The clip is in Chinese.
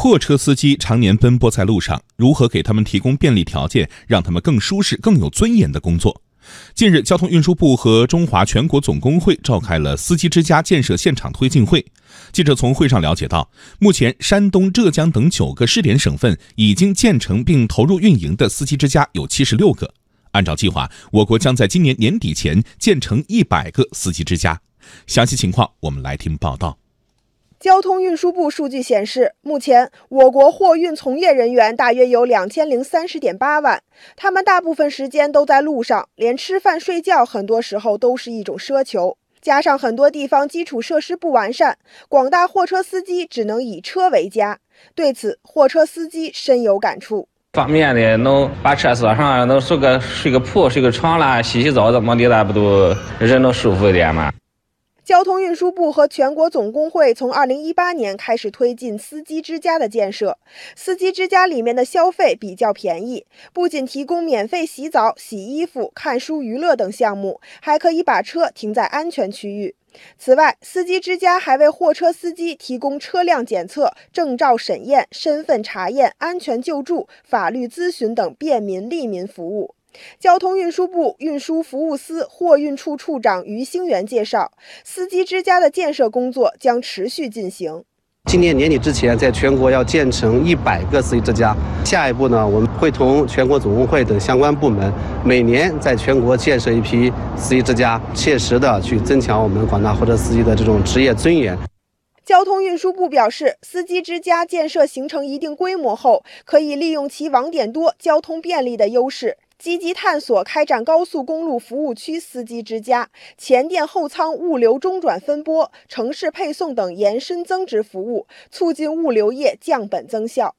货车司机常年奔波在路上，如何给他们提供便利条件，让他们更舒适、更有尊严的工作？近日，交通运输部和中华全国总工会召开了司机之家建设现场推进会。记者从会上了解到，目前山东、浙江等九个试点省份已经建成并投入运营的司机之家有七十六个。按照计划，我国将在今年年底前建成一百个司机之家。详细情况，我们来听报道。交通运输部数据显示，目前我国货运从业人员大约有两千零三十点八万，他们大部分时间都在路上，连吃饭睡觉很多时候都是一种奢求。加上很多地方基础设施不完善，广大货车司机只能以车为家。对此，货车司机深有感触。方便的，能把车锁上，能睡个睡个铺、睡个床啦，洗洗澡怎么的，那不都人能舒服一点吗？交通运输部和全国总工会从二零一八年开始推进司机之家的建设。司机之家里面的消费比较便宜，不仅提供免费洗澡、洗衣服、看书、娱乐等项目，还可以把车停在安全区域。此外，司机之家还为货车司机提供车辆检测、证照审验、身份查验、安全救助、法律咨询等便民利民服务。交通运输部运输服务司货运处处长于兴元介绍，司机之家的建设工作将持续进行。今年年底之前，在全国要建成一百个司机之家。下一步呢，我们会同全国总工会等相关部门，每年在全国建设一批司机之家，切实的去增强我们广大货车司机的这种职业尊严。交通运输部表示，司机之家建设形成一定规模后，可以利用其网点多、交通便利的优势。积极探索开展高速公路服务区司机之家、前店后仓物流中转分拨、城市配送等延伸增值服务，促进物流业降本增效。